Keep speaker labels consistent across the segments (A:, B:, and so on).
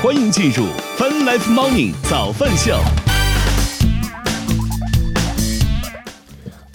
A: 欢迎进入 Fun Life Morning 早饭秀。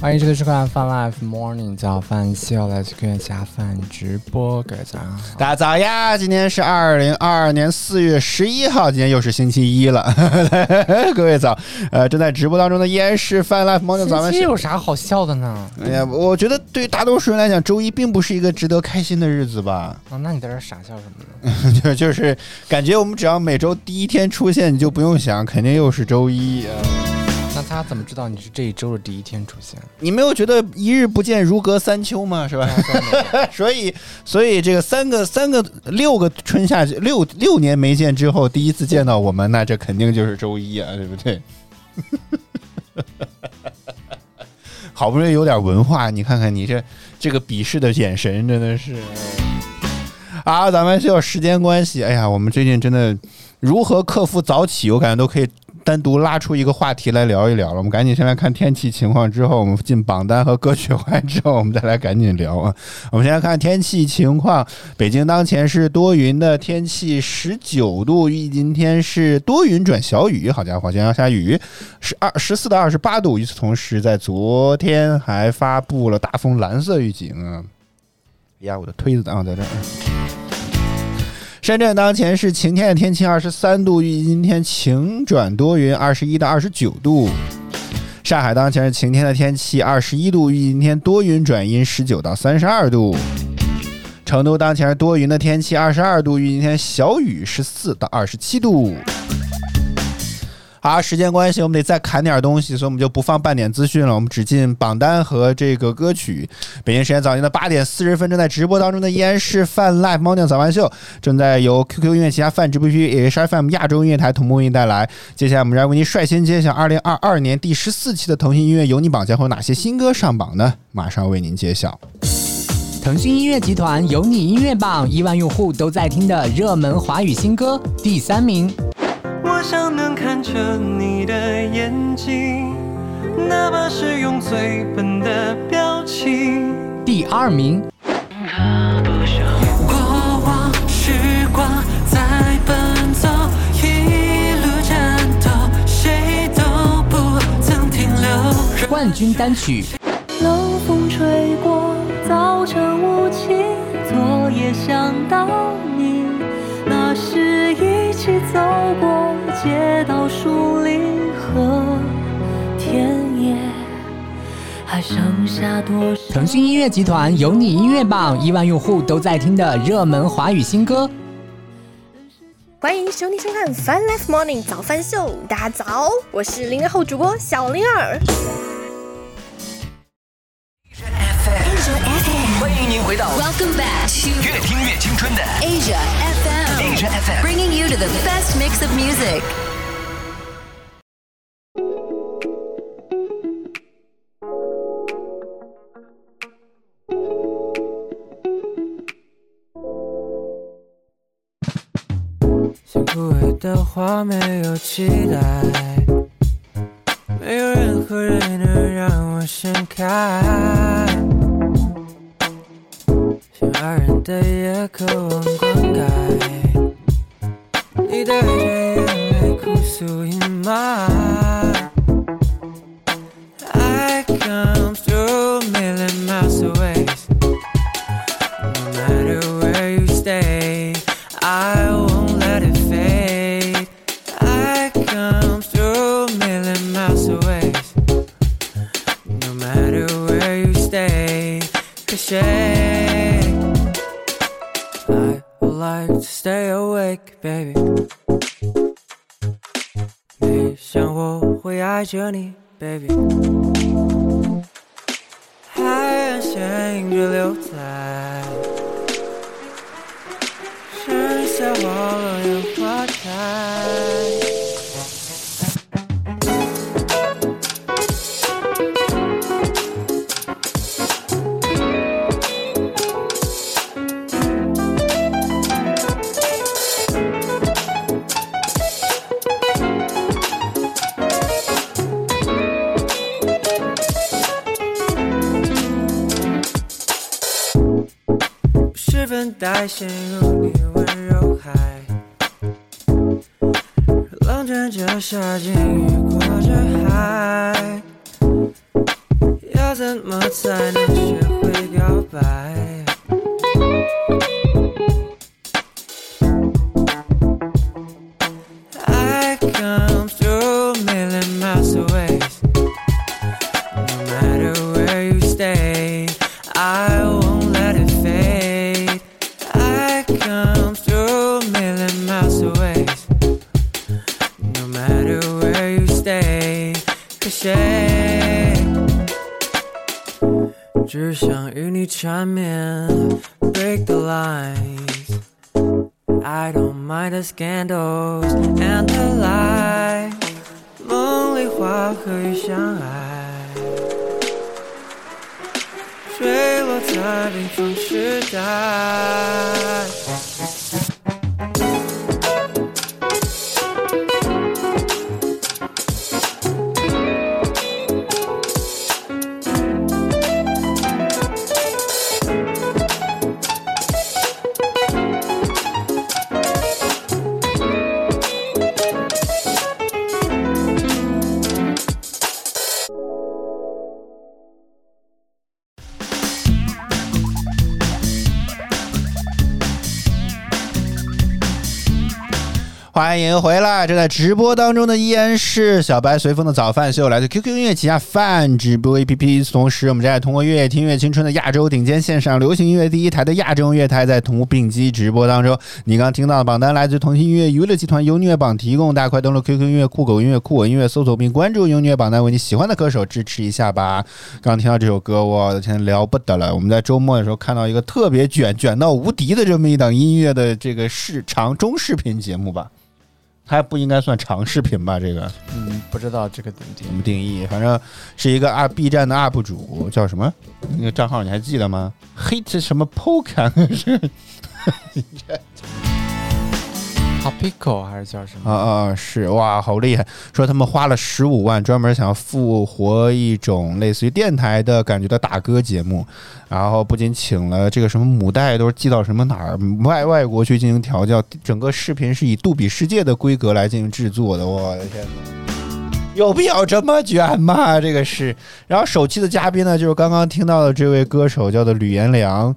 B: 欢迎收看《Fun Life Morning 早饭秀》，来自科学家饭直播，各位早上好。
C: 大家早呀！今天是二零二二年四月十一号，今天又是星期一了。各位早，呃，正在直播当中的依然是 Fun Life Morning 早饭秀。
B: 这有啥好笑的呢？
C: 哎呀，我觉得对于大多数人来讲，周一并不是一个值得开心的日子吧？
B: 啊，那你在这傻笑什么呢？
C: 就就是感觉我们只要每周第一天出现，你就不用想，肯定又是周一。
B: 那他怎么知道你是这一周的第一天出现？
C: 你没有觉得一日不见如隔三秋吗？是吧？所以，所以这个三个、三个、六个春夏六六年没见之后，第一次见到我们，那这肯定就是周一啊，对不对？好不容易有点文化，你看看你这这个鄙视的眼神，真的是啊！咱们需要时间关系，哎呀，我们最近真的如何克服早起，我感觉都可以。单独拉出一个话题来聊一聊了，我们赶紧先来看天气情况，之后我们进榜单和歌曲完之后，我们再来赶紧聊啊。我们先来看天气情况，北京当前是多云的天气，十九度，预今天是多云转小雨。好家伙，今天要下雨，十二十四到二十八度。与此同时，在昨天还发布了大风蓝色预警啊。呀，我的推子啊，在这儿。深圳当前是晴天的天气，二十三度，预计今天晴转多云，二十一到二十九度。上海当前是晴天的天气，二十一度，预计今天多云转阴，十九到三十二度。成都当前是多云的天气，二十二度，预计今天小雨，十四到二十七度。好，时间关系，我们得再砍点东西，所以我们就不放半点资讯了，我们只进榜单和这个歌曲。北京时间早间的八点四十分，正在直播当中的依然是泛 Live Morning 早饭秀，正在由 QQ 音乐旗下泛直播区，也是 FM 亚洲音乐台同步为您带来。接下来，我们来为您率先揭晓二零二二年第十四期的腾讯音乐有你榜将会有哪些新歌上榜呢？马上为您揭晓。
D: 腾讯音乐集团有你音乐榜，亿万用户都在听的热门华语新歌第三名。
E: 我想能看着你的眼睛，哪怕是用最笨的表情。
D: 第二名。
E: 过往时光在奔走，一路战斗，谁都不曾停留。
D: 冠军单曲。
F: 冷风吹过，早晨雾气，昨夜想到你，起走过。街道、树林和田野，还剩下多少？
D: 腾讯音乐集团有你音乐榜，亿万用户都在听的热门华语新歌。
G: 欢迎收听收看《Fun Life Morning 早饭秀》，大家早，我是零零后主播小灵儿。
H: 回到
I: Welcome back to
H: 越听越青春的
I: Asia FM
H: Asia FM
I: bringing you to the best mix of music.
E: 像枯萎的花，没有期待，没有任何人能让我盛开。像爱人的夜，渴望灌溉，你带着眼泪哭会鲸鱼过着海，要怎么才能学会告白？与
C: 欢迎回来！正在直播当中的依然是小白随风的早饭秀，来自 QQ 音乐旗下饭直播 APP。同时，我们正在通过乐听乐青春的亚洲顶尖线上流行音乐第一台的亚洲音乐台，在同步并机直播当中。你刚听到的榜单来自腾讯音乐娱乐集团优音乐榜提供，大家快登录 QQ 音乐、酷狗音乐、酷我音乐搜索并关注优音乐榜单，为你喜欢的歌手支持一下吧。刚听到这首歌，我的天，了不得了！我们在周末的时候看到一个特别卷、卷到无敌的这么一档音乐的这个视长中视频节目吧。它不应该算长视频吧？这个
B: 嗯，不知道这个怎么定
C: 怎。么定义？反正是一个 up B 站的 UP 主，叫什么？那个账号你还记得吗？Hit 什么 Poke 是
B: Topico 还是叫什么？
C: 啊啊是哇，好厉害！说他们花了十五万，专门想要复活一种类似于电台的感觉的打歌节目，然后不仅请了这个什么母带都是寄到什么哪儿外外国去进行调教，整个视频是以杜比世界的规格来进行制作的，我的天哪！有必要这么卷吗？这个是。然后首期的嘉宾呢，就是刚刚听到的这位歌手，叫做吕彦良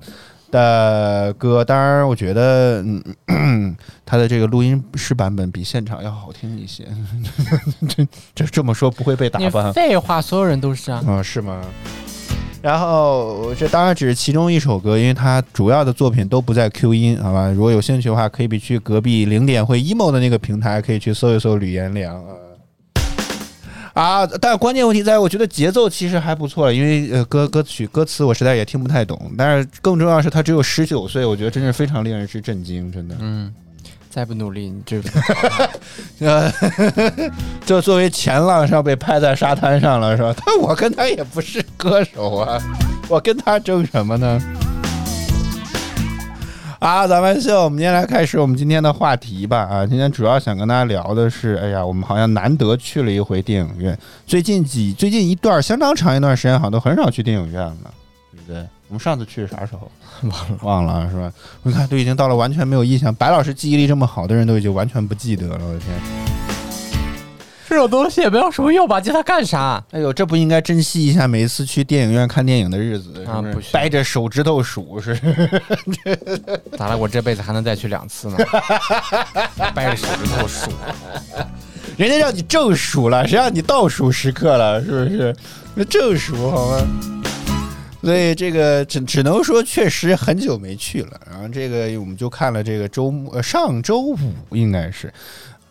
C: 的歌。当然，我觉得，嗯，他的这个录音室版本比现场要好听一些。这这这么说不会被打
B: 你
C: 翻？
B: 废话，所有人都是啊。
C: 啊、是吗？然后这当然只是其中一首歌，因为他主要的作品都不在 Q 音，好吧？如果有兴趣的话，可以去隔壁零点会 emo 的那个平台，可以去搜一搜吕彦良啊。啊，但关键问题在于，我觉得节奏其实还不错，因为呃歌歌曲歌词我实在也听不太懂，但是更重要的是他只有十九岁，我觉得真是非常令人之震惊，真的。
B: 嗯，再不努力，你这
C: 呃，就作为前浪是要被拍在沙滩上了，是吧？但我跟他也不是歌手啊，我跟他争什么呢？啊，咱们秀，我们今天来开始我们今天的话题吧。啊，今天主要想跟大家聊的是，哎呀，我们好像难得去了一回电影院。最近几最近一段相当长一段时间，好像都很少去电影院了，对不对？我们上次去是啥时候？
B: 忘了。
C: 忘了是吧？你看，都已经到了完全没有印象。白老师记忆力这么好的人都已经完全不记得了，我的天！
B: 这种东西也没有什么用吧？记它干啥？
C: 哎呦，这不应该珍惜一下每一次去电影院看电影的日子，是不是？
B: 啊
C: 掰着手指头数是。
B: 咋了？我这辈子还能再去两次呢？掰着手指头数。
C: 人家让你正数了，谁让你倒数时刻了？是不是？那正数好吗？所以这个只只能说确实很久没去了。然后这个我们就看了这个周末，呃，上周五应该是，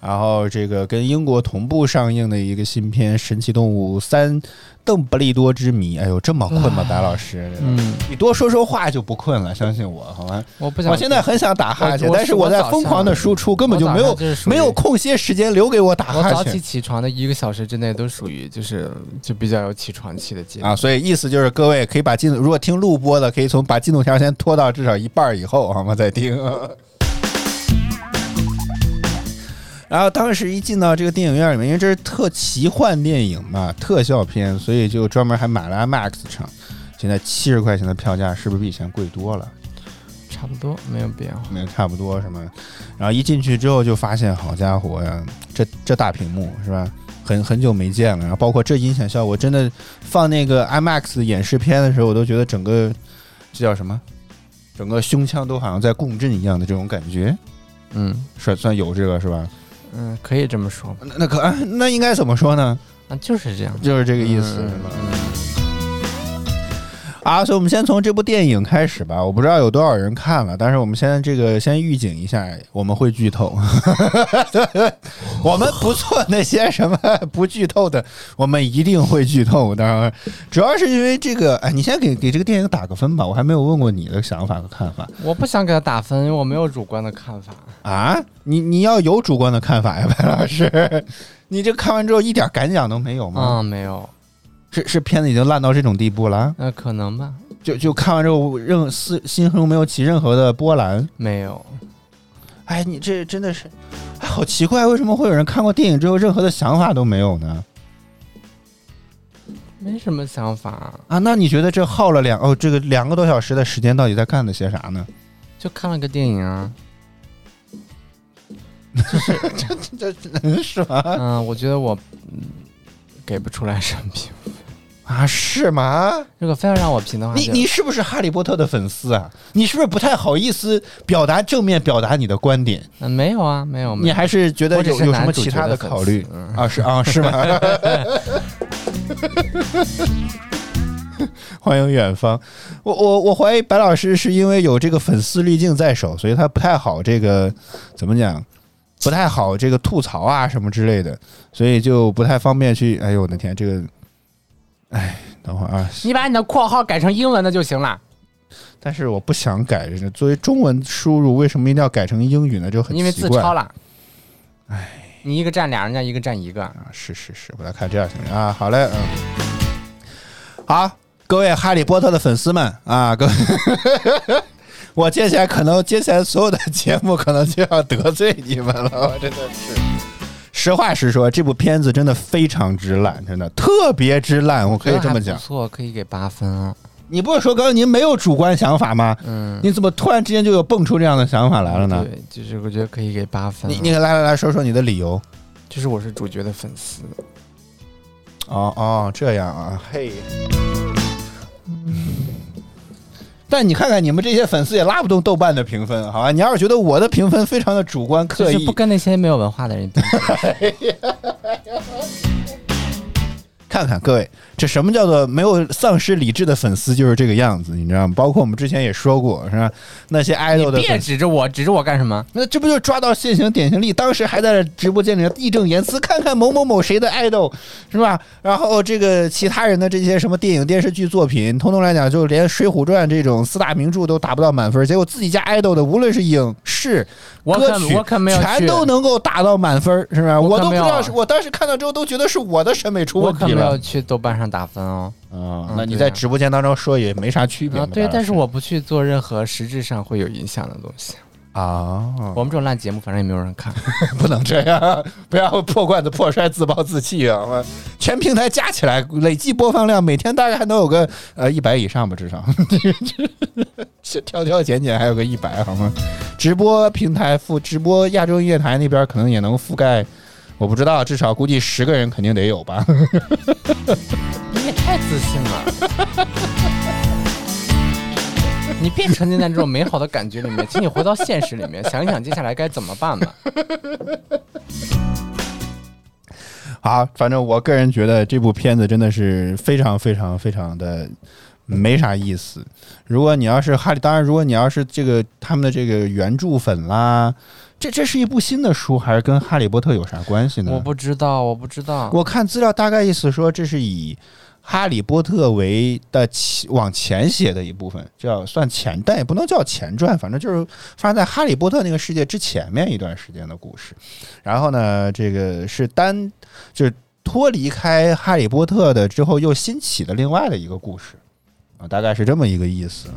C: 然后这个跟英国同步上映的一个新片《神奇动物三：邓布利多之谜》。哎呦，这么困吗，白老师？
B: 嗯，
C: 你多说说话就不困了，相信我，好吗？
B: 我不想。
C: 我现在很想打哈欠，但是我在疯狂的输出，根本就没有没有空歇时间留给我打哈欠我
B: 早起起床的一个小时之内都属于就是就比较有起床气的阶段。
C: 啊。所以意思就是，各位可以把进度，如果听录播的，可以从把进度条先拖到至少一半以后，好吗？再听。然后当时一进到这个电影院里面，因为这是特奇幻电影嘛，特效片，所以就专门还买了 IMAX 场。现在七十块钱的票价，是不是比以前贵多了？
B: 差差不多，没有变化。
C: 没有差不多是吗？然后一进去之后就发现，好家伙呀，这这大屏幕是吧？很很久没见了，然后包括这音响效果，真的放那个 IMAX 演示片的时候，我都觉得整个这叫什么？整个胸腔都好像在共振一样的这种感觉，
B: 嗯
C: 算算有这个是吧？
B: 嗯，可以这么说吧。
C: 那那可啊那应该怎么说呢？
B: 啊，就是这样。
C: 就是这个意思，
B: 嗯？
C: 啊，所以我们先从这部电影开始吧。我不知道有多少人看了，但是我们先这个先预警一下，我们会剧透。我们不做那些什么不剧透的，我们一定会剧透。当然，主要是因为这个，哎，你先给给这个电影打个分吧。我还没有问过你的想法和看法
B: 我不想给他打分，因为我没有主观的看法。
C: 啊。你你要有主观的看法呀，白老师。你这看完之后一点感想都没有吗？
B: 嗯，没有，
C: 是是片子已经烂到这种地步了？
B: 那可能吧，
C: 就就看完之后，任思心中没有起任何的波澜。
B: 没有。
C: 哎，你这真的是，哎，好奇怪，为什么会有人看过电影之后任何的想法都没有呢？
B: 没什么想法，
C: 啊，那你觉得这耗了两哦，这个两个多小时的时间到底在干了些啥呢？
B: 就看了个电影啊。
C: 这这是吗？
B: 嗯，我觉得我嗯给不出来什么评分。
C: 啊，是吗？
B: 如果非要让我评的话，
C: 你你是不是哈利波特的粉丝啊？你是不是不太好意思表达正面表达你的观点？
B: 嗯没有啊，没有，没有
C: 你还是觉得有有什么其他
B: 的
C: 考虑
B: 嗯
C: 啊？是啊，是吗？欢迎远方，我我我怀疑白老师是因为有这个粉丝滤镜在手，所以他不太好这个怎么讲，不太好这个吐槽啊什么之类的，所以就不太方便去。哎呦我的天，这个，哎，等会儿啊，
B: 你把你的括号改成英文的就行了，
C: 但是我不想改这个，作为中文输入，为什么一定要改成英语呢？就很
B: 因为
C: 奇怪
B: 字抄了。哎，你一个占俩，人家一个占一个。
C: 啊，是是是，我来看这样行不行啊？好嘞，嗯，好，各位哈利波特的粉丝们啊，各位，我接下来可能接下来所有的节目可能就要得罪你们了，我真的是。实话实说，这部片子真的非常之烂，真的特别之烂，我可以这么讲
B: 不。错，可以给八分啊。
C: 你不是说刚刚您没有主观想法吗？
B: 嗯，
C: 你怎么突然之间就有蹦出这样的想法来了呢？
B: 对，就是我觉得可以给八分啊。
C: 你你来来来说说你的理由。
B: 就是我是主角的粉丝，
C: 哦哦，这样啊，嘿。但你看看你们这些粉丝也拉不动豆瓣的评分，好吧？你要是觉得我的评分非常的主观刻意
B: 就是不，跟那些没有文化的人比。
C: 看看各位，这什么叫做没有丧失理智的粉丝就是这个样子，你知道吗？包括我们之前也说过，是吧？那些爱豆的
B: 别。指着我，指着我干什么？
C: 那这不就抓到现行典型例？当时还在直播间里义正言辞，看看某某某谁的爱豆是吧？然后这个其他人的这些什么电影电视剧作品，通通来讲，就连《水浒传》这种四大名著都达不到满分，结果自己家爱豆的，无论是影视、歌曲，全都能够达到满分，是吧？
B: 我可没有
C: 我都不知道是，我当时看到之后都觉得是我的审美出问题了
B: 可没有。去豆瓣上打分哦。
C: 啊、
B: 嗯
C: 那你在直播间当中说也没啥区别
B: 对，但是
C: 我
B: 我不去做任何实质上会有影响的东西。
C: 啊，
B: 我们这种烂节目，反正也没有人看。
C: 不能这样，不要破罐子破摔，自暴自弃啊！我全平台加起来累计播放量，每天大概还能有个呃一百以上吧，至少。这挑挑拣拣还有个一百，好吗？直播平台覆直播亚洲音乐台那边可能也能覆盖，我不知道，至少估计十个人肯定得有吧。
B: 你也太自信了。你别沉浸在这种美好的感觉里面，请你回到现实里面，想一想接下来该怎么办吧。
C: 好，反正我个人觉得这部片子真的是非常非常非常的没啥意思。如果你要是哈利，当然，如果你要是这个他们的这个原著粉啦，这这是一部新的书，还是跟哈利波特有啥关系呢？
B: 我不知道，我不知道。
C: 我看资料大概意思说，这是以哈利波特为的前往前写的一部分，叫算前，但也不能叫前传，反正就是发生在哈利波特那个世界之前面一段时间的故事。然后呢，这个是单就是脱离开哈利波特的之后又新起的另外的一个故事啊，大概是这么一个意思。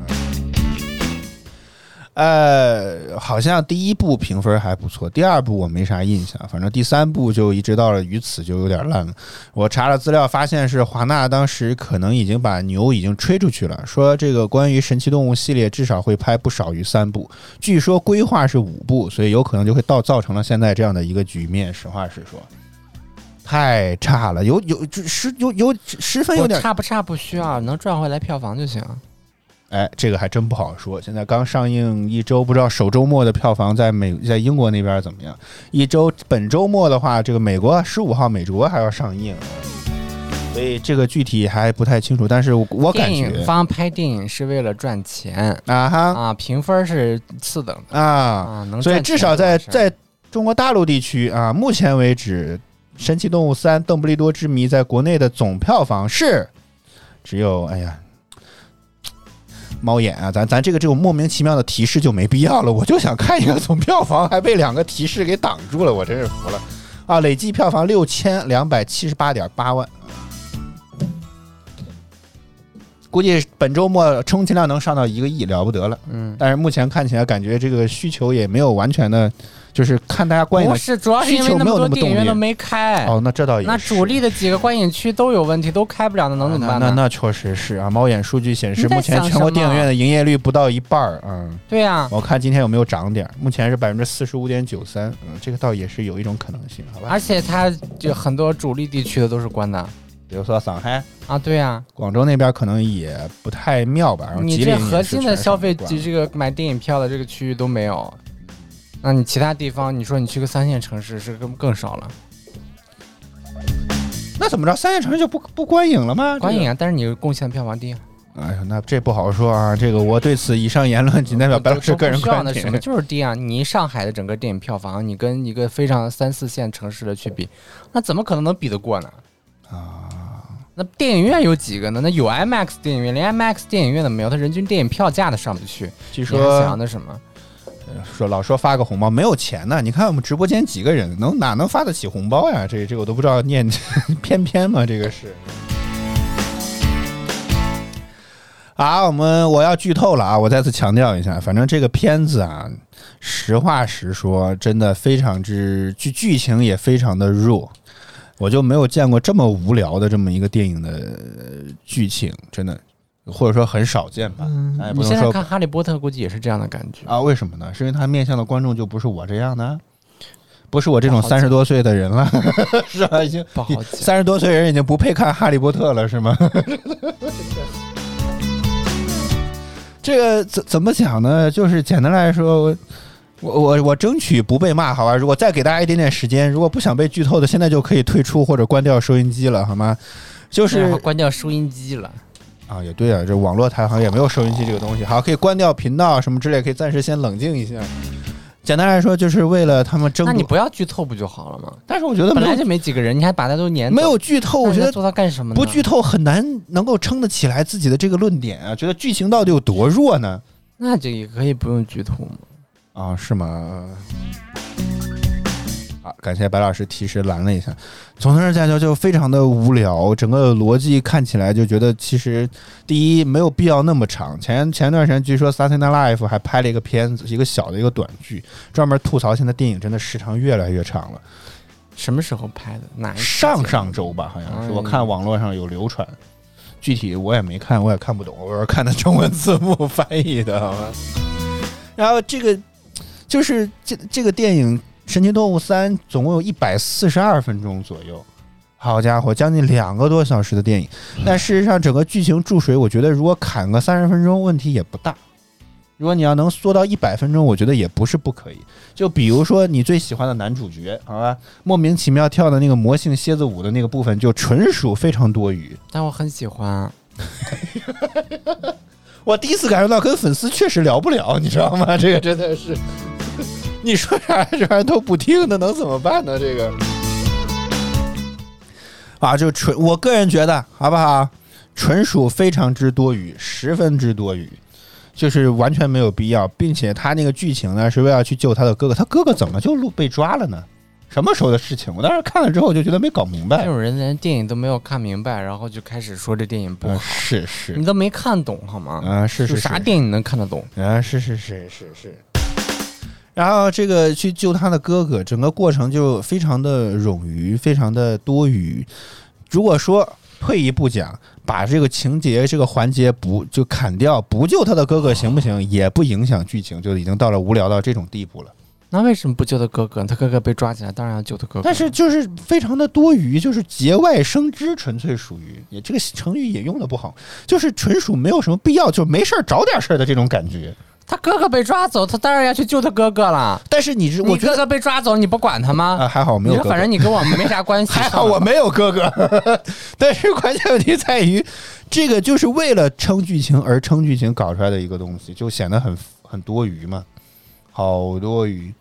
C: 呃，好像第一部评分还不错，第二部我没啥印象，反正第三部就一直到了于此就有点烂了。我查了资料，发现是华纳当时可能已经把牛已经吹出去了，说这个关于神奇动物系列至少会拍不少于三部，据说规划是五部，所以有可能就会到造成了现在这样的一个局面。实话实说，太差了，有有十有有十分有点
B: 差不差不需要，能赚回来票房就行。
C: 哎，这个还真不好说。现在刚上映一周，不知道首周末的票房在美在英国那边怎么样？一周本周末的话，这个美国十五号美国还要上映，所以这个具体还不太清楚。但是我我感
B: 电影
C: 觉
B: 方拍电影是为了赚钱
C: 啊哈
B: 啊，评分是次等的
C: 啊，
B: 啊，能
C: 所以至少在在中国大陆地区啊，目前为止，《神奇动物三：邓布利多之谜》在国内的总票房是只有哎呀。猫眼啊，咱咱这个这种莫名其妙的提示就没必要了。我就想看一个总票房，还被两个提示给挡住了，我真是服了啊！累计票房六千两百七十八点八万，估计本周末充其量能上到一个亿，了不得了。
B: 嗯，
C: 但是目前看起来，感觉这个需求也没有完全的，就是看大家观影
B: 不是，主要是因为那么多电影院都没开。
C: 哦，那这倒也
B: 那主力的几个观影区都有问题，都开不了，那能怎么办呢？
C: 那那那确实是啊，猫眼数据显示，目前全国电影院的营业率不到一半儿。嗯，
B: 对呀、
C: 我看今天有没有涨点儿，目前是百分之四十五点九三。嗯，这个倒也是有一种可能性，好吧？
B: 而且它就很多主力地区的都是关的
C: 比如说上海、
B: 啊，对呀、
C: 广州那边可能也不太妙吧。然后
B: 你这核心的消费
C: 及
B: 这个买电影票的这个区域都没有，那你其他地方，你说你去个三线城市是更更少了，
C: 那怎么着？三线城市就不不观影了吗？
B: 观影啊，但是你贡献票房低啊，
C: 哎呀，那这不好说啊。这个我对此以上言论仅代表白老师个人
B: 不需要
C: 观点
B: 那什。么就是低啊。你上海的整个电影票房，你跟一个非常三四线城市的去比，那怎么可能能比得过呢？
C: 啊，
B: 那电影院有几个呢？那有 IMAX 电影院，连 IMAX 电影院都没有，他人均电影票价都上不去。
C: 据说
B: 想那什么？
C: 说老说发个红包没有钱呢，你看我们直播间几个人，能哪能发得起红包呀？这这我都不知道念 偏偏吗？这个是。啊，我们我要剧透了啊！我再次强调一下，反正这个片子啊，实话实说，真的非常之剧剧情也非常的弱，我就没有见过这么无聊的这么一个电影的呃剧情，真的，或者说很少见吧。哎，不能说
B: 你现在看《哈利波特》，估计也是这样的感觉。
C: 啊，为什么呢？是因为他面向的观众就不是我这样的，不是我这种三十多岁的人了，是吧？已经
B: 不好讲
C: 三十多岁人已经不配看《哈利波特》了，是吗？这个怎怎么讲呢？就是简单来说，我我我我争取不被骂，好吧？如果再给大家一点点时间，如果不想被剧透的，现在就可以退出或者关掉收音机了，好吗？就是
B: 关掉收音机了。
C: 啊，也对啊，这网络台好像也没有收音机这个东西，好，可以关掉频道什么之类，可以暂时先冷静一下。简单来说，就是为了他们争。
B: 那你不要剧透不就好了吗？
C: 但是我觉得
B: 本来就没几个人，你还把他都撵
C: 没有剧透，我觉得
B: 那你在做它干什么呢？
C: 不剧透很难能够撑得起来自己的这个论点啊。觉得剧情到底有多弱呢？
B: 那这也可以不用剧透吗？
C: 啊，是吗？好，感谢白老师提示拦了一下。总的来讲就非常的无聊，整个逻辑看起来就觉得其实第一没有必要那么长。前前段时间据说 Saturday Night Live 还拍了一个片子，一个小的一个短剧，专门吐槽现在电影真的时长越来越长了。
B: 什么时候拍的？哪一
C: 上上周吧，好像是
B: 哎
C: 我看网络上有流传，具体我也没看，我也看不懂，我是看的中文字幕 翻译的？然后这个就是这这个电影《神奇动物三》总共有一百四十二分钟左右，好家伙，将近两个多小时的电影。但事实上，整个剧情注水，我觉得如果砍个三十分钟，问题也不大。如果你要能缩到一百分钟，我觉得也不是不可以。就比如说你最喜欢的男主角，好吧，莫名其妙跳的那个魔性蝎子舞的那个部分，就纯属非常多余。
B: 但我很喜欢。
C: 我第一次感受到跟粉丝确实聊不了，你知道吗？这个真的是，你说啥这玩意儿都不听，那能怎么办呢？这个啊，就纯我个人觉得，好不好？纯属非常之多余，十分之多余，就是完全没有必要，并且他那个剧情呢是为了去救他的哥哥，他哥哥怎么就路被抓了呢？什么时候的事情？我当时看了之后就觉得没搞明白
B: 这。种人连电影都没有看明白，然后就开始说这电影不
C: 是是
B: 你都没看懂好吗？
C: 啊，是是
B: 是啥电影能看得懂？
C: 啊，是是是是是。然后这个去救他的哥哥，整个过程就非常的冗余，非常的多余。如果说退一步讲，把这个情节这个环节不就砍掉，不救他的哥哥行不行？也不影响剧情，就已经到了无聊到这种地步了。
B: 那为什么不救他哥哥？他哥哥被抓起来，当然要救他哥哥。
C: 但是就是非常的多余，就是节外生枝，纯粹属于也这个成语也用的不好，就是纯属没有什么必要，就没事儿找点事儿的这种感觉。
B: 他哥哥被抓走，他当然要去救他哥哥了。
C: 但是你是我觉得
B: 你哥哥被抓走，你不管他吗？
C: 啊，还好没有哥哥，
B: 反正你跟我们没啥关系。
C: 还好我没有哥哥，但是关键问题在于，这个就是为了撑剧情而撑剧情搞出来的一个东西，就显得很很多余嘛，好多余。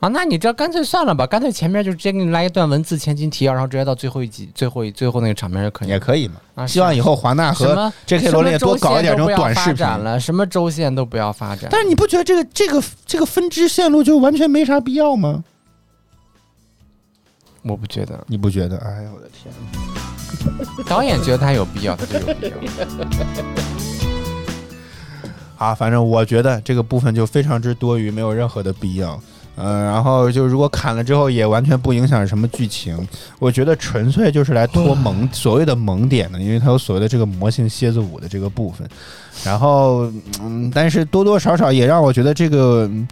B: 啊，那你这干脆算了吧，干脆前面就直接给你来一段文字前情提要，然后直接到最后一集、最后一最后那个场面就可以。
C: 也可以嘛。
B: 啊
C: 希望以后华纳和 J.K. 罗琳也多搞一点这种短视频。
B: 了，什么周线都不要发展。
C: 但是你不觉得这个这个这个分支线路就完全没啥必要吗？
B: 我不觉得，
C: 你不觉得？哎呀，我的天！
B: 导演觉得他有必要，他就有必要。
C: 啊，反正我觉得这个部分就非常之多余，没有任何的必要。嗯、然后就如果砍了之后，也完全不影响什么剧情。我觉得纯粹就是来拖 萌，所谓的萌点的，因为它有所谓的这个魔性蝎子舞的这个部分。然后，嗯，但是多多少少也让我觉得这个，嗯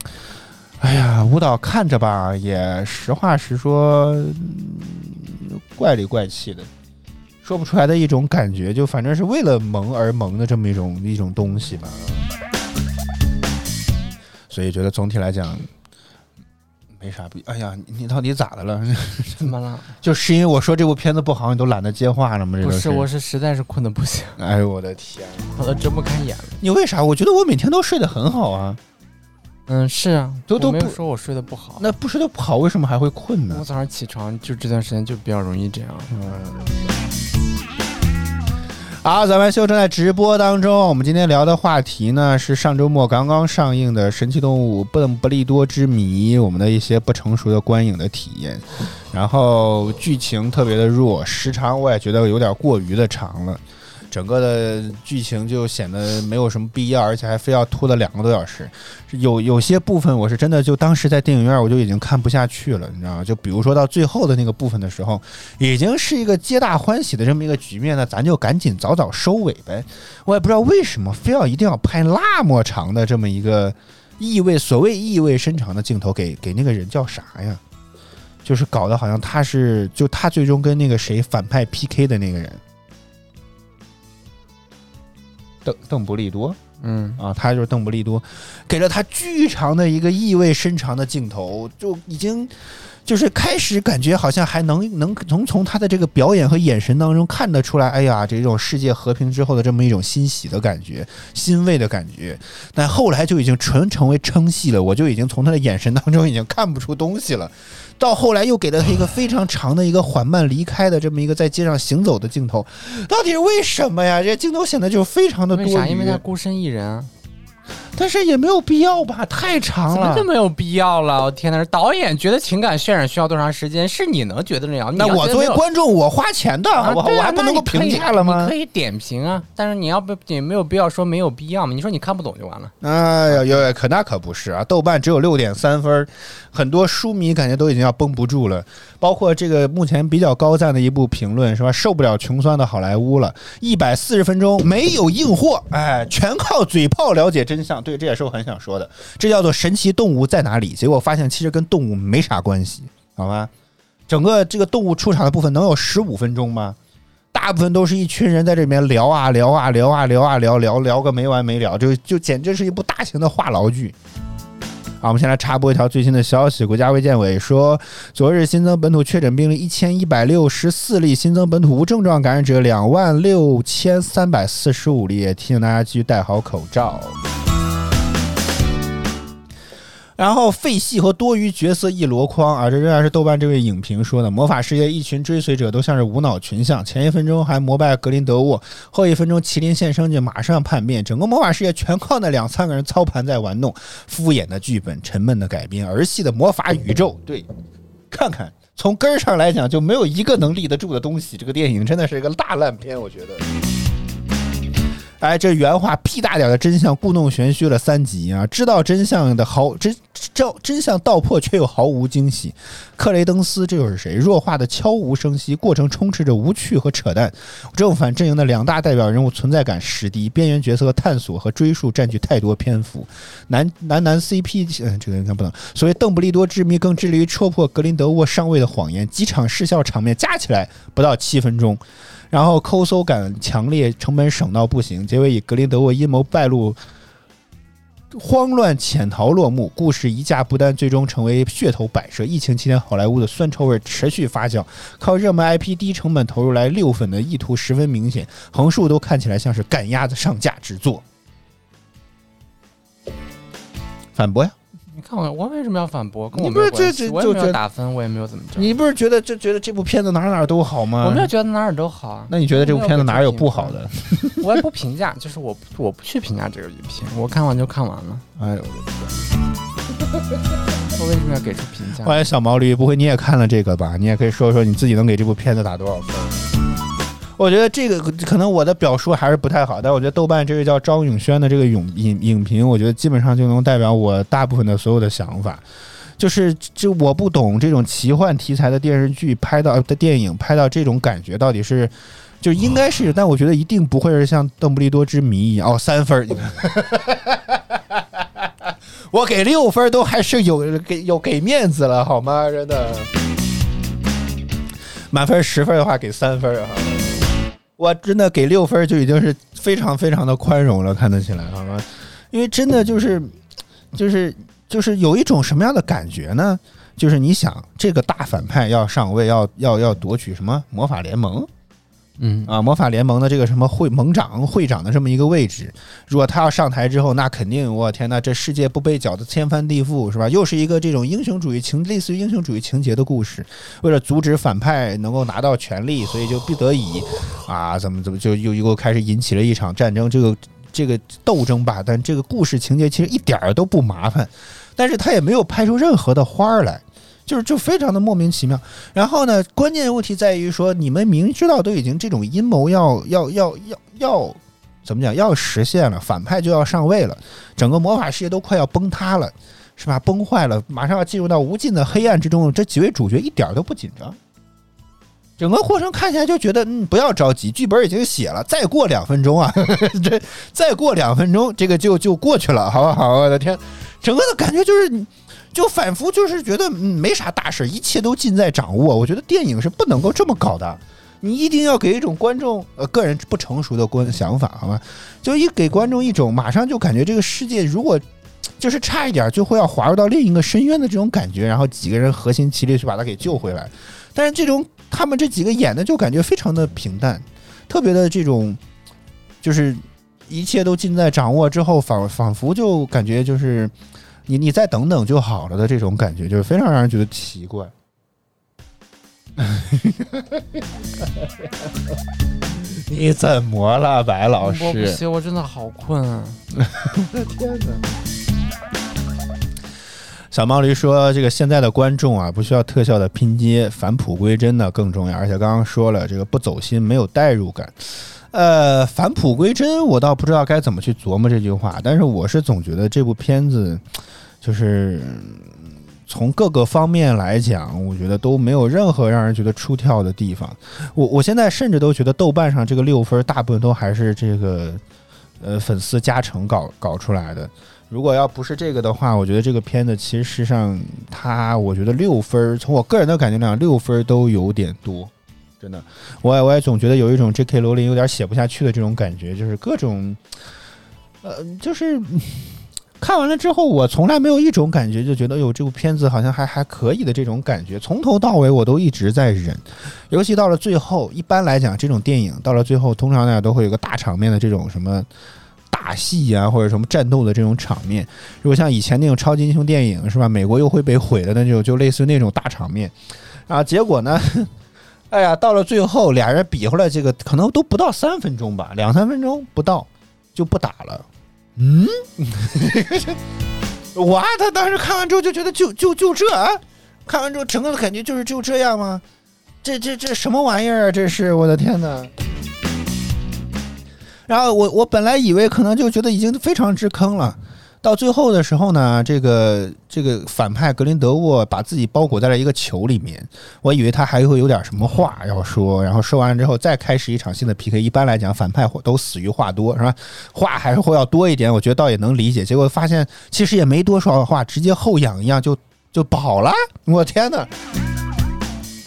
C: 哎呀，舞蹈看着吧，也实话实说，嗯怪里怪气的。说不出来的一种感觉，就反正是为了萌而萌的这么一种一种东西吧。所以觉得总体来讲没啥必。哎呀，你你到底咋的了？
B: 怎么了？
C: 就是因为我说这部片子不好，你都懒得接话了吗？这个
B: 不是，我是实在是困得不行，
C: 哎呦我的天！
B: 我都睁不开眼了。
C: 你为啥？我觉得我每天都睡得很好啊。
B: 嗯，是啊，
C: 都都不
B: 我没有说我睡得不好。
C: 那不睡得不好，为什么还会困呢
B: 我？早上起床就这段时间就比较容易这样。
C: 好，咱们秀正在直播当中。我们今天聊的话题呢是上周末刚刚上映的《神奇动物笨不利多之谜》，我们的一些不成熟的观影的体验。然后剧情特别的弱，时长我也觉得有点过于的长了。整个的剧情就显得没有什么必要，而且还非要拖了两个多小时。有有些部分我是真的就当时在电影院我就已经看不下去了，你知道吗？就比如说到最后的那个部分的时候，已经是一个皆大欢喜的这么一个局面呢，咱就赶紧早早收尾呗。我也不知道为什么非要一定要拍那么长的这么一个意味所谓意味深长的镜头给给那个人叫啥呀？就是搞得好像他是就他最终跟那个谁反派 PK 的那个人，邓邓布利多。
B: 嗯，
C: 啊，他就是邓布利多，给了他巨长的一个意味深长的镜头，就已经就是开始感觉好像还能能能从他的这个表演和眼神当中看得出来，哎呀，这种世界和平之后的这么一种欣喜的感觉、欣慰的感觉。但后来就已经纯成为称戏了，我就已经从他的眼神当中已经看不出东西了。到后来又给了他一个非常长的一个缓慢离开的这么一个在街上行走的镜头，到底是为什么呀？这镜头显得就非常的多余。
B: 为啥？因为他孤身一人啊。
C: 但是也没有必要吧，太长了
B: 怎么就。没有必要了？我天哪！导演觉得情感渲染需要多长时间？是你能觉得那样？
C: 那我作为观众，我花钱的，好不好？
B: 啊对啊
C: 我还不能够评价了吗
B: 你可？以点评啊，但是你要不也没有必要说没有必要嘛？你说你看不懂就完了。
C: 哎呀，有可那可不是啊！豆瓣只有六点三分，很多书迷感觉都已经要绷不住了。包括这个目前比较高赞的一部评论是吧？受不了穷酸的好莱坞了，一百四十分钟没有硬货，哎，全靠嘴炮了解真相。对，这也是我很想说的，这叫做神奇动物在哪里？结果发现其实跟动物没啥关系，好吧？整个这个动物出场的部分能有十五分钟吗？大部分都是一群人在这里面聊啊聊啊聊啊聊啊聊聊聊个没完没了，就就简直是一部大型的话痨剧。好，我们先来插播一条最新的消息。国家卫健委说，昨日新增本土确诊病例一千一百六十四例，新增本土无症状感染者两万六千三百四十五例。也提醒大家继续戴好口罩。然后废戏和多余角色一箩筐啊！这仍然是豆瓣这位影评说的。魔法世界一群追随者都像是无脑群像，前一分钟还膜拜格林德沃，后一分钟麒麟现身就马上叛变，整个魔法世界全靠那两三个人操盘在玩弄，敷衍的剧本，沉闷的改编，儿戏的魔法宇宙。对，看看从根儿上来讲，就没有一个能立得住的东西。这个电影真的是一个大烂片，我觉得。哎，这原话屁大点的真相故弄玄虚了三集啊！知道真相的好真真真相道破，却又毫无惊喜。克雷登斯这又是谁？弱化的悄无声息，过程充斥着无趣和扯淡。正反阵营的两大代表人物存在感史低，边缘角色探索和追溯占据太多篇幅。男男男 CP，嗯，这个应该不能。所谓邓布利多之谜更致力于戳破格林德沃上位的谎言，几场视效场面加起来不到七分钟。然后抠搜感强烈，成本省到不行，结尾以格林德沃阴谋败露、慌乱潜逃落幕。故事一架不单最终成为噱头摆设，疫情期间好莱坞的酸臭味持续发酵，靠热门 IP 低成本投入来六粉的意图十分明显，横竖都看起来像是赶鸭子上架之作。反驳呀！
B: 你看我，我为什么要反驳？跟
C: 你
B: 我没有
C: 不是这这
B: 关系我也没有打分，我也没有怎么着。
C: 你不是觉得就觉得这部片子哪哪都好吗？
B: 我没有觉得哪哪都好啊。
C: 那你觉得这部片子哪有不好的？
B: 我也不评价，就是我我不去评价这个影片，我看完就看完了。
C: 哎呦，
B: 我为什么要给出评价？
C: 欢迎小毛驴，不会你也看了这个吧？你也可以说说你自己能给这部片子打多少分？我觉得这个可能我的表述还是不太好，但我觉得豆瓣这位叫张永轩的这个影影影评，我觉得基本上就能代表我大部分的所有的想法。就是就我不懂这种奇幻题材的电视剧拍到的电影拍到这种感觉到底是。就应该是，但我觉得一定不会是像《邓布利多之谜》一样哦，三分，你 看我给六分都还是有给有给面子了，好吗？真的，满分十分的话给三分啊，我真的给六分就已经是非常非常的宽容了，看得起来，好吗？因为真的就是就是就是有一种什么样的感觉呢？就是你想这个大反派要上位，要要要夺取什么魔法联盟？
B: 嗯
C: 啊，魔法联盟的这个什么会盟长、会长的这么一个位置，如果他要上台之后，那肯定，我天呐，这世界不被搅得天翻地覆，是吧？又是一个这种英雄主义情，类似于英雄主义情节的故事。为了阻止反派能够拿到权力，所以就不得已啊，怎么怎么就又又开始引起了一场战争，这个这个斗争吧。但这个故事情节其实一点儿都不麻烦，但是他也没有拍出任何的花儿来。就是就非常的莫名其妙，然后呢，关键问题在于说，你们明知道都已经这种阴谋要要要要要怎么讲要实现了，反派就要上位了，整个魔法世界都快要崩塌了，是吧？崩坏了，马上要进入到无尽的黑暗之中，这几位主角一点都不紧张，整个过程看起来就觉得，嗯，不要着急，剧本已经写了，再过两分钟啊，这再过两分钟，这个就就过去了，好不好？我的天，整个的感觉就是。就反复就是觉得嗯没啥大事，一切都尽在掌握。我觉得电影是不能够这么搞的，你一定要给一种观众呃个人不成熟的观想法，好吗？就一给观众一种马上就感觉这个世界如果就是差一点就会要滑入到另一个深渊的这种感觉，然后几个人合心齐力去把他给救回来。但是这种他们这几个演的就感觉非常的平淡，特别的这种就是一切都尽在掌握之后，仿仿佛就感觉就是。你你再等等就好了的这种感觉，就是非常让人觉得奇怪。你怎么了，白老师
B: 我不
C: 师？
B: 行，我真的好困啊！
C: 天哪！小毛驴说：“这个现在的观众啊，不需要特效的拼接，返璞归真的更重要。而且刚刚说了，这个不走心，没有代入感。呃，返璞归真，我倒不知道该怎么去琢磨这句话。但是我是总觉得这部片子，就是从各个方面来讲，我觉得都没有任何让人觉得出挑的地方。我我现在甚至都觉得豆瓣上这个六分，大部分都还是这个呃粉丝加成搞搞出来的。如果要不是这个的话，我觉得这个片子其实实上它，我觉得六分，从我个人的感觉来讲，六分都有点多。真的，我也我也总觉得有一种 J.K. 罗琳有点写不下去的这种感觉，就是各种，呃，就是看完了之后，我从来没有一种感觉，就觉得哟，这部片子好像还还可以的这种感觉，从头到尾我都一直在忍，尤其到了最后，一般来讲，这种电影到了最后，通常呢都会有个大场面的这种什么大戏啊，或者什么战斗的这种场面。如果像以前那种超级英雄电影是吧，美国又会被毁的那种，就类似于那种大场面啊，结果呢？哎呀，到了最后，俩人比划了这个，可能都不到三分钟吧，两三分钟不到就不打了。嗯，哇，他当时看完之后就觉得就就就这啊，看完之后整个的感觉就是就这样吗？这这这什么玩意儿啊？这是我的天哪！然后我我本来以为可能就觉得已经非常之坑了，到最后的时候呢，这个这个反派格林德沃把自己包裹在了一个球里面，我以为他还会有点什么话要说，然后说完之后再开始一场新的 PK。一般来讲，反派都死于话多，是吧？话还是会要多一点，我觉得倒也能理解。结果发现其实也没多少话，直接后仰一样就就饱了。我天哪！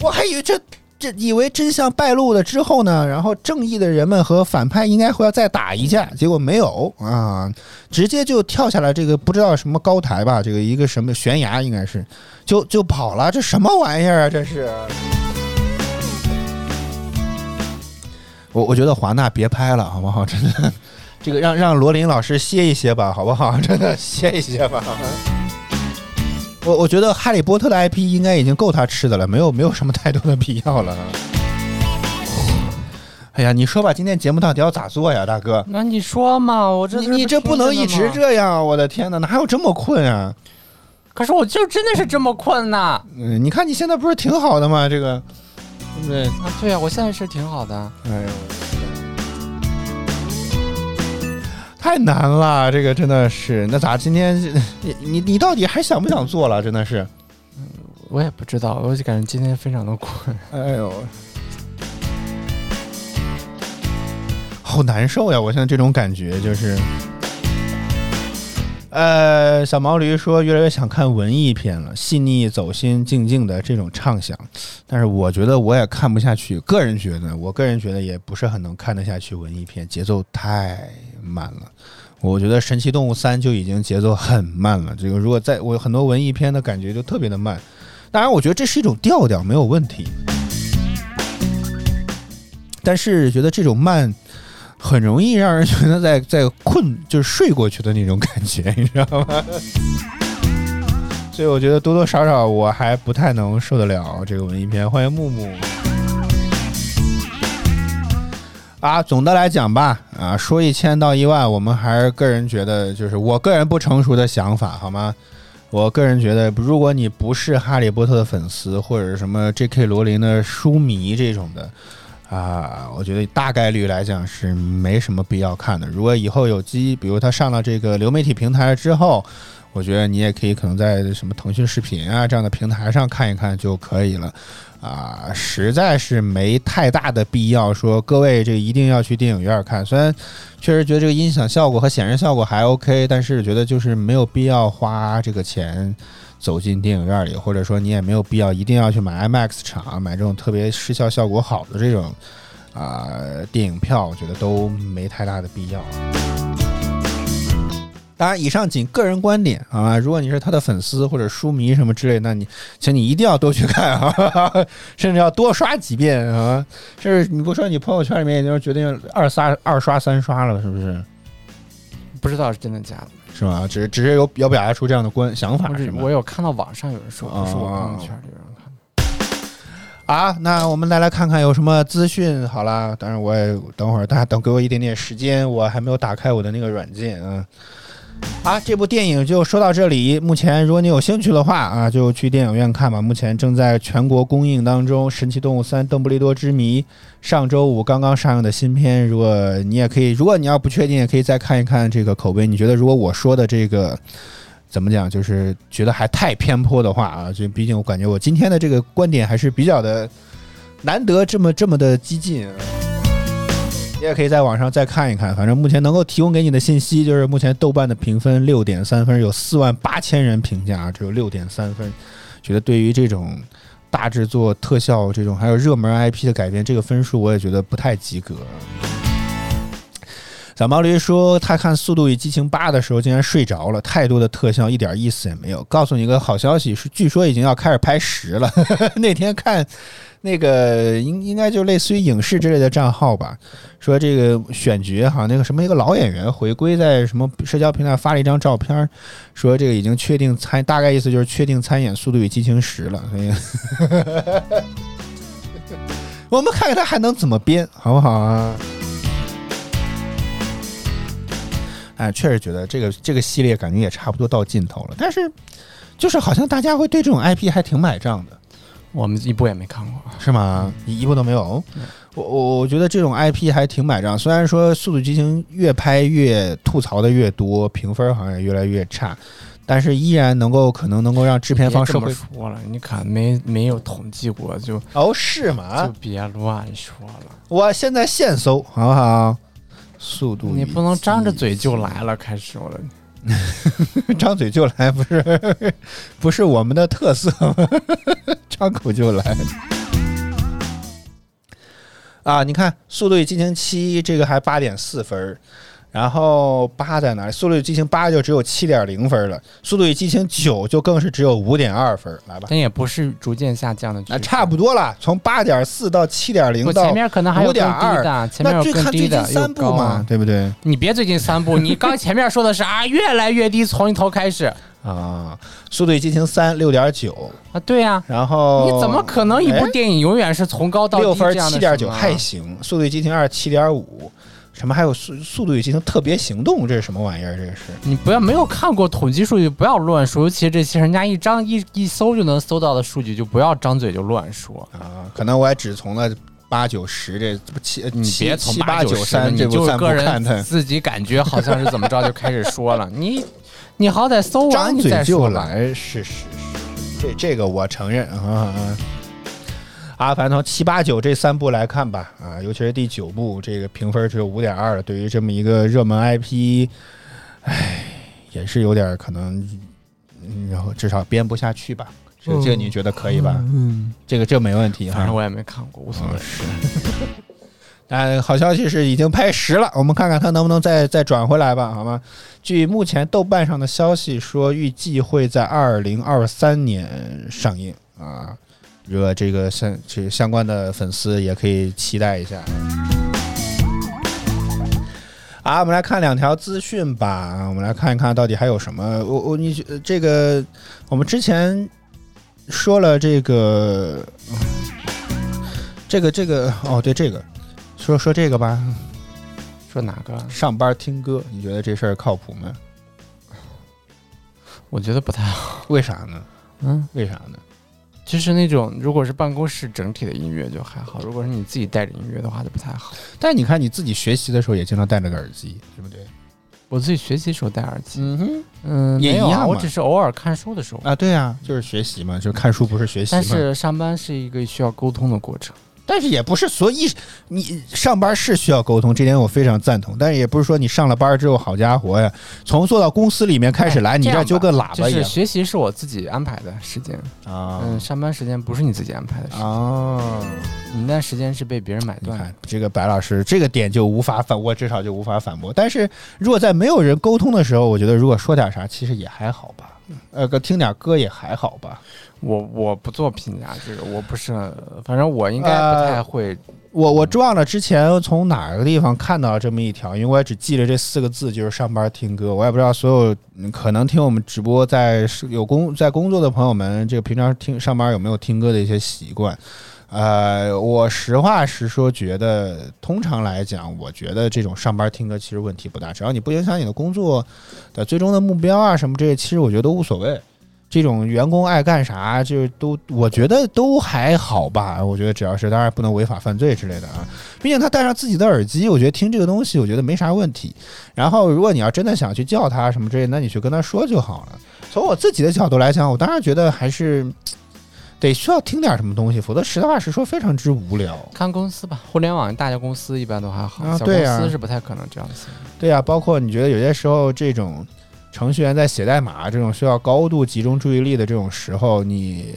C: 我还以为这这以为真相败露了之后呢，然后正义的人们和反派应该会要再打一架，结果没有啊，直接就跳下来这个不知道什么高台吧，这个一个什么悬崖应该是，就就跑了，这什么玩意儿啊？这是。我我觉得华纳别拍了，好不好？真的，这个让让罗琳老师歇一歇吧，好不好？真的歇一歇吧。我我觉得《哈利波特》的 IP 应该已经够他吃的了，没有没有什么太多的必要了。哎呀，你说吧，今天节目到底要咋做呀，大哥？
B: 那你说嘛，我这
C: 你你这不能一直。这样，我的天哪，哪有这么困啊？
B: 可是我就真的是这么困呐！
C: 嗯，你看你现在不是挺好的吗？这个，对不对？
B: 啊，对呀、我现在是挺好的。
C: 哎呦，太难了，这个真的是。那咋今天 你你你到底还想不想做了？真的是，
B: 我也不知道，我就感觉今天非常的困。
C: 哎呦，好难受呀！我现在这种感觉就是，呃，小毛驴说越来越想看文艺片了，细腻、走心、静静的这种畅想，但是我觉得我也看不下去。个人觉得，我个人觉得也不是很能看得下去文艺片，节奏太慢了。我觉得《神奇动物三》就已经节奏很慢了。这个如果在我很多文艺片的感觉就特别的慢，当然我觉得这是一种调调，没有问题。但是觉得这种慢很容易让人觉得在在困，就是睡过去的那种感觉，你知道吗？所以我觉得多多少少我还不太能受得了这个文艺片。欢迎木木。啊，总的来讲吧，啊，说一千到一万，我们还是个人觉得，就是我个人不成熟的想法，好吗？我个人觉得，如果你不是哈利波特的粉丝，或者什么 J.K. 罗琳的书迷这种的，啊，我觉得大概率来讲是没什么必要看的。如果以后有机，比如他上了这个流媒体平台之后，我觉得你也可以可能在什么腾讯视频啊这样的平台上看一看就可以了。啊，实在是没太大的必要说各位这个一定要去电影院看。虽然确实觉得这个音响效果和显示效果还 OK，但是觉得就是没有必要花这个钱走进电影院里，或者说你也没有必要一定要去买 IMAX 场买这种特别视效效果好的这种啊、电影票，我觉得都没太大的必要。当然，以上仅个人观点啊。如果你是他的粉丝或者书迷什么之类，那你请你一定要多去看啊，甚至要多刷几遍啊。甚至你不说你朋友圈里面已经决定二刷、二刷、三刷了，是不是？
B: 不知道是真的假的。
C: 是吧？只是只是有要表达出这样的观想法
B: 我
C: 是吗？
B: 我有看到网上有人说，不是我朋友圈里有人看的。
C: 啊，那我们来来看看有什么资讯。好啦，当然我也等会儿，大家等给我一点点时间，我还没有打开我的那个软件啊。啊，这部电影就说到这里。目前，如果你有兴趣的话啊，就去电影院看吧。目前正在全国公映当中，《神奇动物三：邓布利多之谜》上周五刚刚上映的新片。如果你也可以，如果你要不确定，也可以再看一看这个口碑。你觉得如果我说的这个怎么讲，就是觉得还太偏颇的话啊，就毕竟我感觉我今天的这个观点还是比较的难得这么这么的激进。你也可以在网上再看一看，反正目前能够提供给你的信息就是，目前豆瓣的评分六点三分，有四万八千人评价，只有六点三分。觉得对于这种大制作、特效这种还有热门 IP 的改编，这个分数我也觉得不太及格。小毛驴说，他看《速度与激情八》的时候竟然睡着了，太多的特效一点意思也没有。告诉你一个好消息，是据说已经要开始拍十了。那天看那个应应该就类似于影视之类的账号吧，说这个选角哈，那个什么一个老演员回归在什么社交平台发了一张照片，说这个已经确定参，大概意思就是确定参演《速度与激情十》了。所以 我们看看他还能怎么编，好不好啊？哎，确实觉得这个这个系列感觉也差不多到尽头了，但是就是好像大家会对这种 IP 还挺买账的，
B: 我们一部也没看过。
C: 是吗？一一部都没有。我我我觉得这种 IP 还挺买账，虽然说《速度与激情》越拍越吐槽的越多，评分好像也越来越差，但是依然能够可能能够让制片方
B: 别这么
C: 收回。
B: 说了，你看没没有统计过，就
C: 哦，是吗
B: 就？别乱说了。
C: 我现在现搜，好不好？速度
B: 你不能张着嘴就来了，开始了。
C: 张嘴就来，不是 不是我们的特色吗？张口就来。啊，你看《速度与激情七》这个还八点四分，然后八在哪儿？《速度与激情八》就只有七点零分了，《速度与激情九》就更是只有五点二分。来吧，
B: 但也不是逐渐下降的
C: 那差不多了，从八点四到七点零
B: 不
C: 到
B: 前面可能还有更低
C: 5.2
B: 的，前面
C: 那
B: 有
C: 最看最近
B: 更低的，
C: 三部嘛。对不对？
B: 你别最近三部，你刚前面说的是啊，越来越低，从一头开始
C: 啊，《速度与激情三》六点九，
B: 啊，对呀、
C: 然后
B: 你怎么可能一部
C: 哎
B: 电影永远是从高到低
C: 六分七点九还行，《速度与激情二》七点五，什么还有速《速度与激情特别行动》，这是什么玩意儿？这个是
B: 你不要没有看过统计数据，不要乱说，尤其是这些人家一张一一搜就能搜到的数据，就不要张嘴就乱说。
C: 啊，可能我也只从了八九十这不七
B: 你
C: 七
B: 别从
C: 八九三这部三部
B: 就个，人自己感觉好像是怎么着就开始说了，你你好歹搜完
C: 张
B: 你再
C: 嘴就
B: 说。
C: 来，是是是，这这个我承认啊啊。啊，反正从七八九这三部来看吧，啊，尤其是第九部，这个评分只有五点二。对于这么一个热门 IP，唉，也是有点可能，嗯然后至少编不下去吧。这这个你觉得可以吧？
B: 嗯，
C: 这个这没问题哈。
B: 反正我也没看过，无所谓。
C: 但好消息是已经拍十了，我们看看它能不能再再转回来吧，好吗？据目前豆瓣上的消息说，预计会在二零二三年上映啊。如果这个相这个相关的粉丝也可以期待一下。啊，我们来看两条资讯吧。我们来看一看到底还有什么。我我你这个，我们之前说了这个，这个这个哦，对这个，说说这个吧。
B: 说哪个？
C: 上班听歌，你觉得这事儿靠谱吗？
B: 我觉得不太好。
C: 为啥呢？
B: 嗯，
C: 为啥呢？
B: 就是那种如果是办公室整体的音乐就还好，如果是你自己带着音乐的话就不太好。
C: 但你看你自己学习的时候也经常戴着个耳机，对不对？
B: 我自己学习时候戴耳机，
C: 嗯哼，
B: 嗯，
C: 也一样嘛
B: 我只是偶尔看书的时候。
C: 啊，对啊，就是学习嘛，就是看书不是学习。
B: 但是上班是一个需要沟通的过程。
C: 但是也不是所以你上班是需要沟通，这点我非常赞同。但是也不是说你上了班之后，好家伙呀，从坐到公司里面开始来，你
B: 这样吧
C: 就跟喇
B: 就是
C: 叭一样
B: 学习是我自己安排的时间，
C: 啊
B: 嗯，上班时间不是你自己安排的时间，
C: 啊！
B: 你那时间是被别人买断的。
C: 你看这个白老师这个点就无法反，我至少就无法反驳。但是如果在没有人沟通的时候，我觉得如果说点啥，其实也还好吧。呃，个听点歌也还好吧。
B: 我我不做评价，这个我不是，反正我应该不太会。
C: 我我忘了之前从哪个地方看到这么一条，因为我也只记着这四个字，就是上班听歌。我也不知道所有嗯可能听我们直播在有工在工作的朋友们，这个平常听上班有没有听歌的一些习惯？呃，我实话实说，觉得通常来讲，我觉得这种上班听歌其实问题不大，只要你不影响你的工作的最终的目标啊什么这些，其实我觉得都无所谓。这种员工爱干啥，就都我觉得都还好吧。我觉得只要是当然不能违法犯罪之类的啊。毕竟他戴上自己的耳机，我觉得听这个东西，我觉得没啥问题。然后如果你要真的想去叫他什么之类，那你去跟他说就好了。从我自己的角度来讲，我当然觉得还是得需要听点什么东西，否则实话实说非常之无聊。
B: 看公司吧，互联网大家公司一般都还好，小公司是不太可能这样子。
C: 对呀、包括你觉得有些时候这种程序员在写代码这种需要高度集中注意力的这种时候，你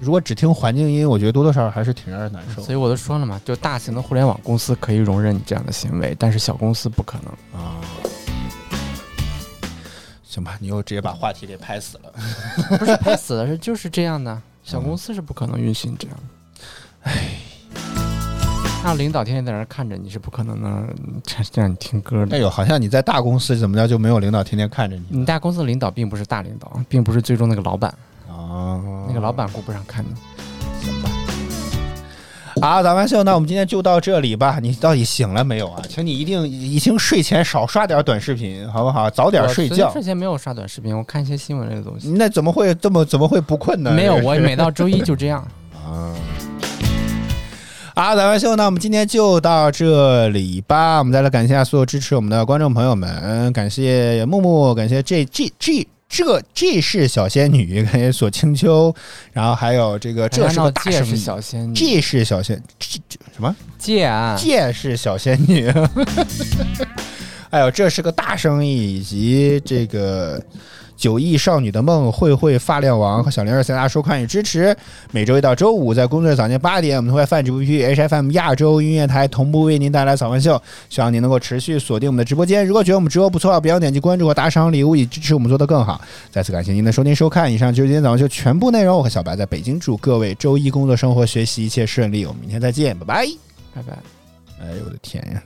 C: 如果只听环境音，我觉得多多少少还是挺让人难受
B: 所以我都说了嘛，就大型的互联网公司可以容忍你这样的行为，但是小公司不可能。
C: 啊。行吧，你又直接把话题给拍死了。
B: 不是拍死了，是 就是这样的，小公司是不可能允许你这样的。唉，让领导天天在那儿看着你是不可能能让你听歌的。
C: 哎呦，好像你在大公司怎么着就没有领导天天看着你
B: 你大公司的领导并不是大领导，并不是最终那个老板，
C: 啊？
B: 那个老板顾不上看你。
C: 好，打完秀，那我们今天就到这里吧。你到底醒了没有啊？请你一定已经睡前少刷点短视频，好不好？早点睡觉
B: 睡。前没有刷短视频，我看一些新闻类的东西。
C: 那怎么会这么怎么会不困呢？
B: 没有，我每到周一就这样。
C: 啊。好，打完秀，那我们今天就到这里吧。我们再来感谢一下所有支持我们的观众朋友们，感谢木木，感谢 G G G 这这是小仙女，感谢锁清秋，然后还有这个这是
B: 小仙女，
C: 这是小仙这这什么？
B: 剑啊，
C: 剑是小仙女，哎呦这是个大生意，以及这个九亿少女的梦、慧慧发量王和小玲儿，谢谢大家收看与支持。每周一到周五在工作日早间八点，我们会在泛直播区 HFM 亚洲音乐台同步为您带来早饭秀，希望您能够持续锁定我们的直播间。如果觉得我们直播不错，不要点击关注和打赏礼物，以支持我们做得更好。再次感谢您的收听收看，以上就是今天早上秀全部内容。我和小白在北京，祝各位周一工作、生活、学习一切顺利。我们明天再见，拜拜。
B: 拜拜。
C: 哎呦我的天呀！